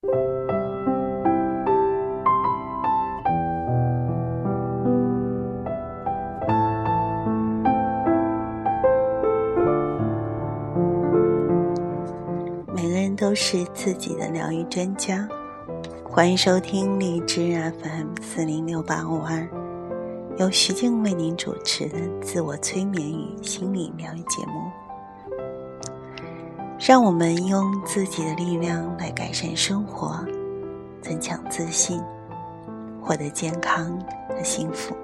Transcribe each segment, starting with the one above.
每个人都是自己的疗愈专家，欢迎收听荔枝 FM 四零六八五二，由徐静为您主持的自我催眠与心理疗愈节目。让我们用自己的力量来改善生活，增强自信，获得健康和幸福。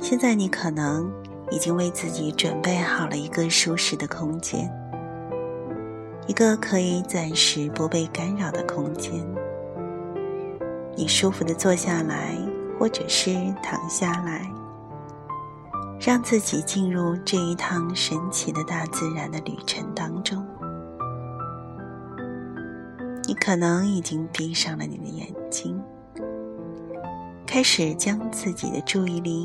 现在你可能已经为自己准备好了一个舒适的空间，一个可以暂时不被干扰的空间。你舒服的坐下来，或者是躺下来。让自己进入这一趟神奇的大自然的旅程当中。你可能已经闭上了你的眼睛，开始将自己的注意力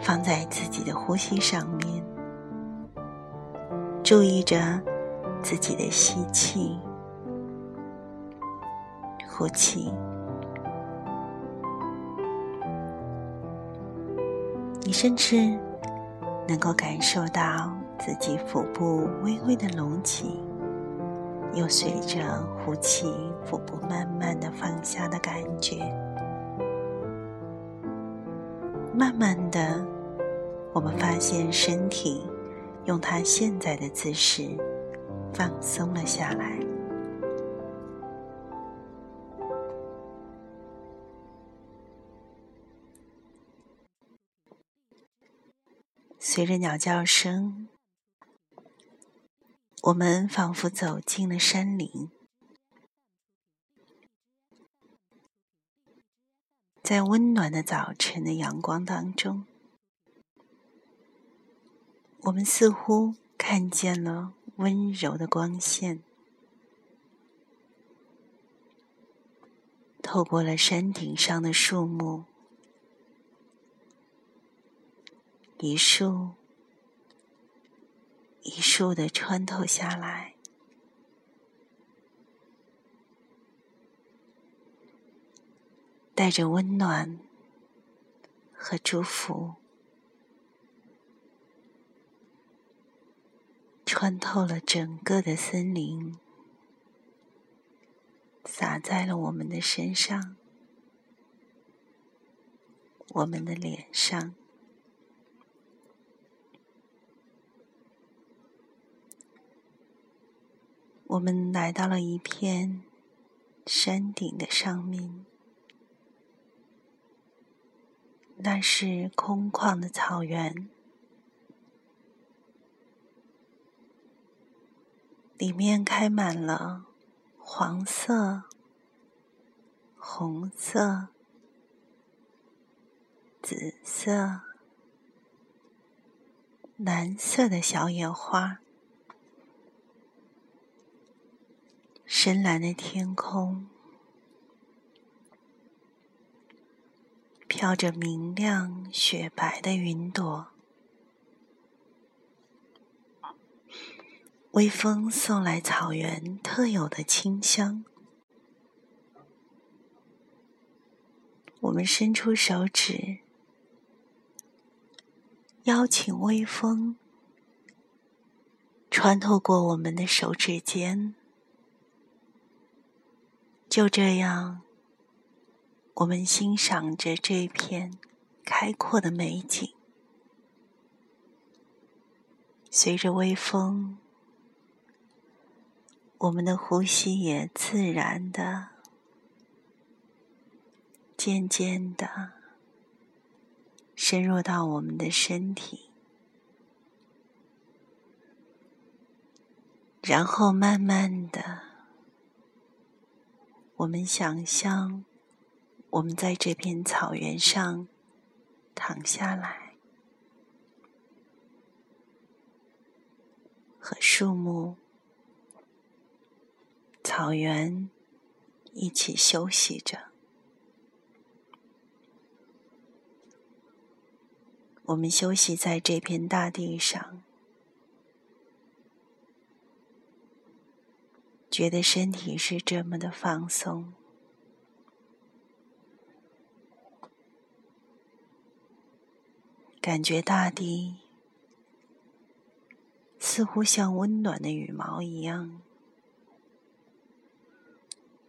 放在自己的呼吸上面，注意着自己的吸气、呼气。你甚至能够感受到自己腹部微微的隆起，又随着呼气，腹部慢慢的放下的感觉。慢慢的，我们发现身体用它现在的姿势放松了下来。随着鸟叫声，我们仿佛走进了山林，在温暖的早晨的阳光当中，我们似乎看见了温柔的光线，透过了山顶上的树木。一束一束的穿透下来，带着温暖和祝福，穿透了整个的森林，洒在了我们的身上，我们的脸上。我们来到了一片山顶的上面，那是空旷的草原，里面开满了黄色、红色、紫色、蓝色的小野花。深蓝的天空，飘着明亮雪白的云朵，微风送来草原特有的清香。我们伸出手指，邀请微风穿透过我们的手指间。就这样，我们欣赏着这片开阔的美景。随着微风，我们的呼吸也自然的、渐渐的深入到我们的身体，然后慢慢的。我们想象，我们在这片草原上躺下来，和树木、草原一起休息着。我们休息在这片大地上。觉得身体是这么的放松，感觉大地似乎像温暖的羽毛一样，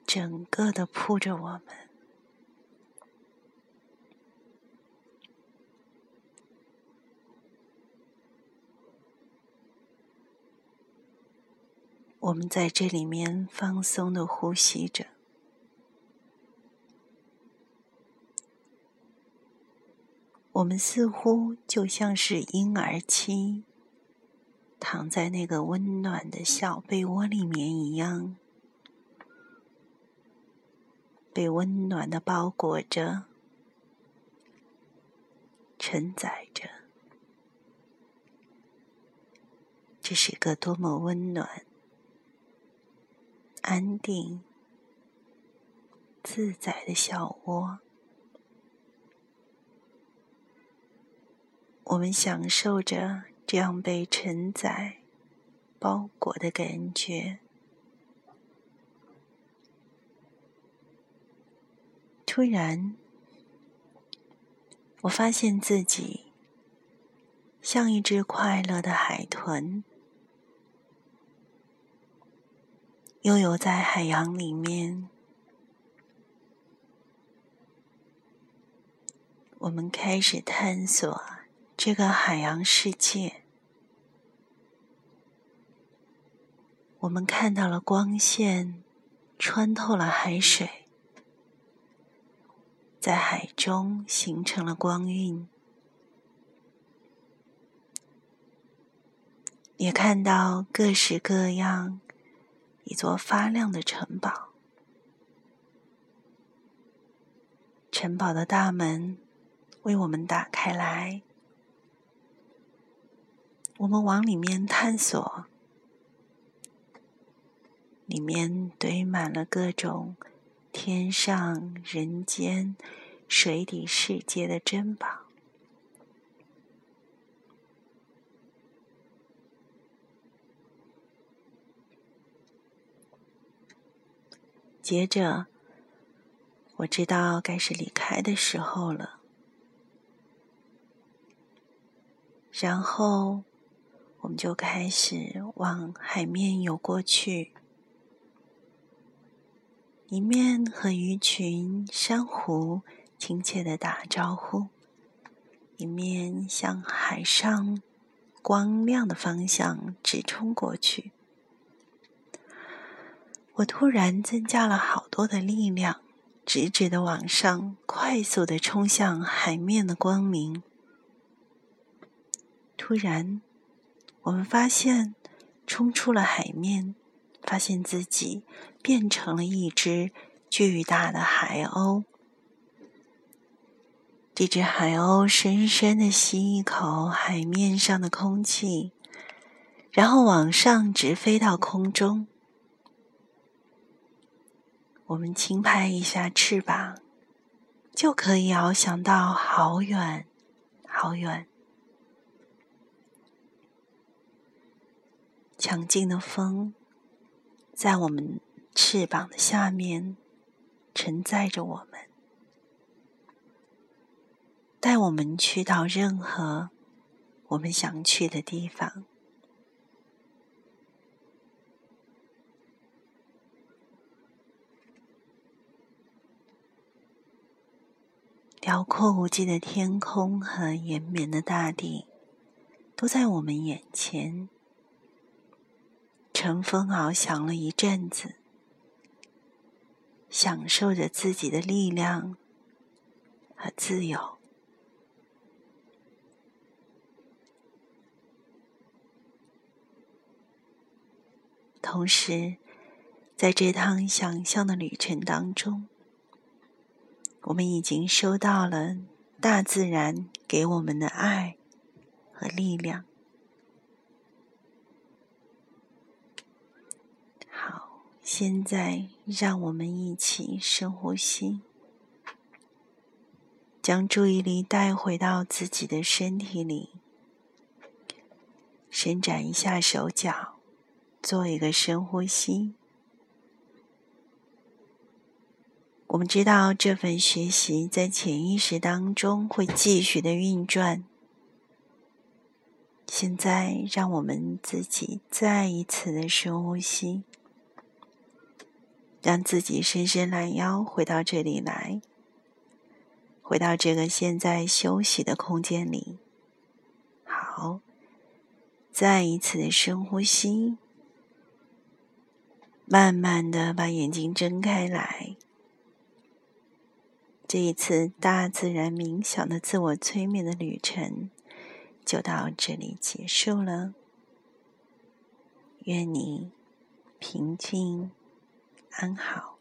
整个的铺着我们。我们在这里面放松的呼吸着，我们似乎就像是婴儿期，躺在那个温暖的小被窝里面一样，被温暖的包裹着，承载着。这是个多么温暖！安定、自在的小窝，我们享受着这样被承载、包裹的感觉。突然，我发现自己像一只快乐的海豚。悠游在海洋里面，我们开始探索这个海洋世界。我们看到了光线穿透了海水，在海中形成了光晕，也看到各式各样。一座发亮的城堡，城堡的大门为我们打开来，我们往里面探索，里面堆满了各种天上、人间、水底世界的珍宝。接着，我知道该是离开的时候了。然后，我们就开始往海面游过去，一面和鱼群、珊瑚亲切的打招呼，一面向海上光亮的方向直冲过去。我突然增加了好多的力量，直直的往上，快速的冲向海面的光明。突然，我们发现，冲出了海面，发现自己变成了一只巨大的海鸥。这只海鸥深深的吸一口海面上的空气，然后往上直飞到空中。我们轻拍一下翅膀，就可以翱翔到好远好远。强劲的风在我们翅膀的下面承载着我们，带我们去到任何我们想去的地方。辽阔无际的天空和延绵的大地，都在我们眼前。乘风翱翔了一阵子，享受着自己的力量和自由。同时，在这趟想象的旅程当中。我们已经收到了大自然给我们的爱和力量。好，现在让我们一起深呼吸，将注意力带回到自己的身体里，伸展一下手脚，做一个深呼吸。我们知道这份学习在潜意识当中会继续的运转。现在，让我们自己再一次的深呼吸，让自己伸伸懒腰，回到这里来，回到这个现在休息的空间里。好，再一次的深呼吸，慢慢的把眼睛睁开来。这一次大自然冥想的自我催眠的旅程就到这里结束了。愿你平静安好。